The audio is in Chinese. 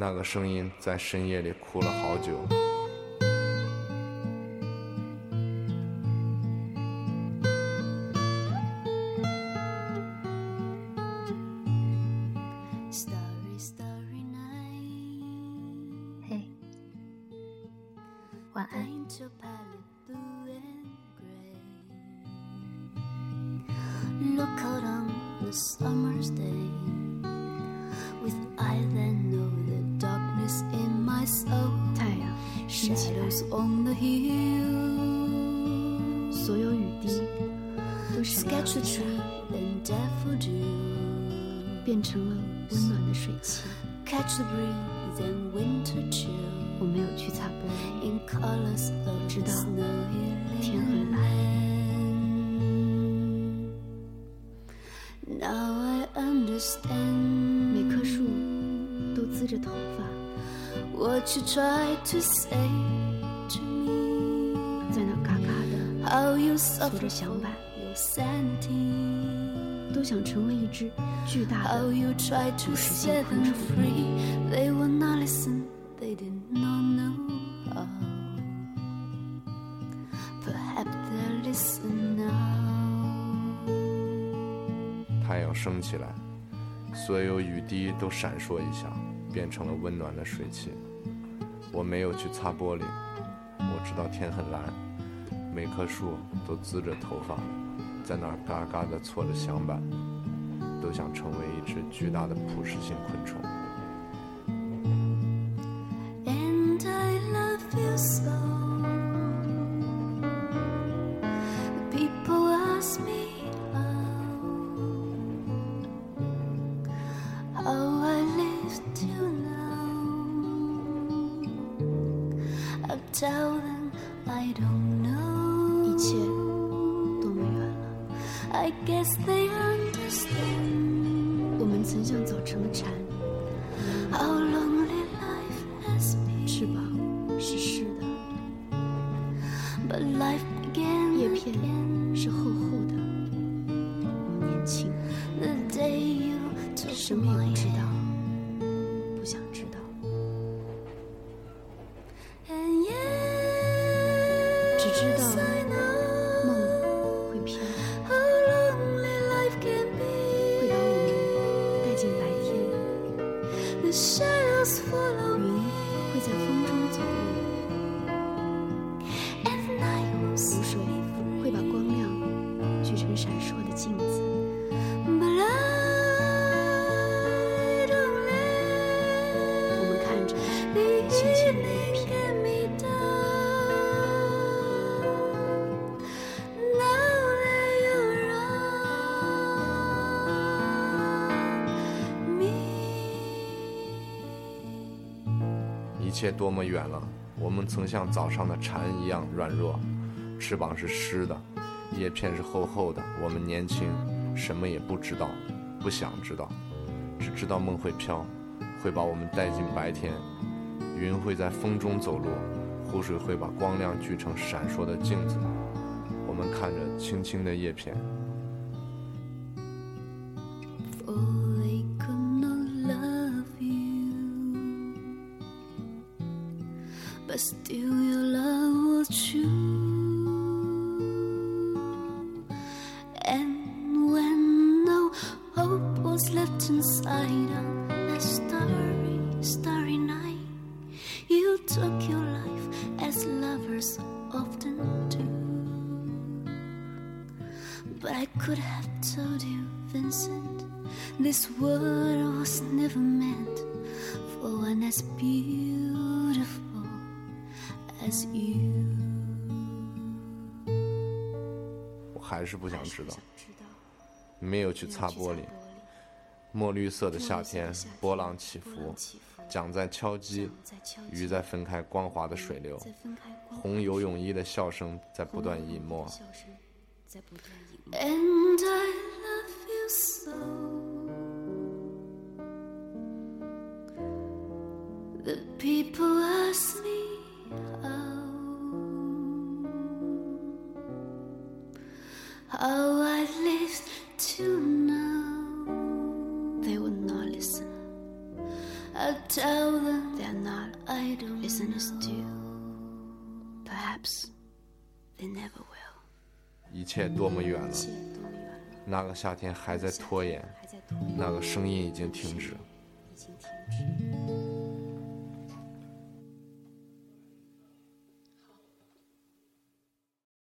那个声音在深夜里哭了好久。嘿，晚安。Look out on the summer's day with I 升起来，Shadows on the hill. 所有雨滴都闪耀 Sketch the 一下，tree and daffodil. 变成了温暖的水汽。Catch the breeze and winter chill. 我没有去擦玻璃，In colors of 知 the 道 snowy 天很蓝。Now I understand 每棵树都滋着头发，what you tried to say to me. 在那嘎嘎的，How you 锁 suffer 着响板，your sanity. 都想成为一只巨大 How 的 you tried to 不实现 set 昆 them 虫。free. They would not listen, they did not know how. Perhaps they'll listen now. 太阳升起来，所有雨滴都闪烁一下，变成了温暖的水汽。我没有去擦玻璃，我知道天很蓝，每棵树都滋着头发，在那儿嘎嘎地搓着响板，都想成为一只巨大的捕食性昆虫。一切多么远了。I guess they understand 我们曾像早晨的蝉，how lonely life has been. 翅膀是湿的，But life began 叶片是厚厚的。我们年轻，the day you took 什么也 my 不知道云会在风中。一切多么远了！我们曾像早上的蝉一样软弱，翅膀是湿的，叶片是厚厚的。我们年轻，什么也不知道，不想知道，只知道梦会飘，会把我们带进白天。云会在风中走路，湖水会把光亮聚成闪烁的镜子。我们看着青青的叶片，still your love was true. And when no hope was left inside on that starry, starry night, you took your life as lovers often do. But I could have told you, Vincent, this world was never meant for one as beautiful as you. 我还是不想知道。没有去擦玻璃，墨绿色的夏天波浪起伏桨在敲击鱼在分开光滑的水流，红游泳衣的笑声在不断隐没。笑声在不断隐没。And I love you so. The people ask me how I lived till now. They would not listen. I'll tell them They are not I don't listeners know. to. Perhaps they never will. 一切多么远了那个夏天还在拖延，还在拖延，那个声音已经停止。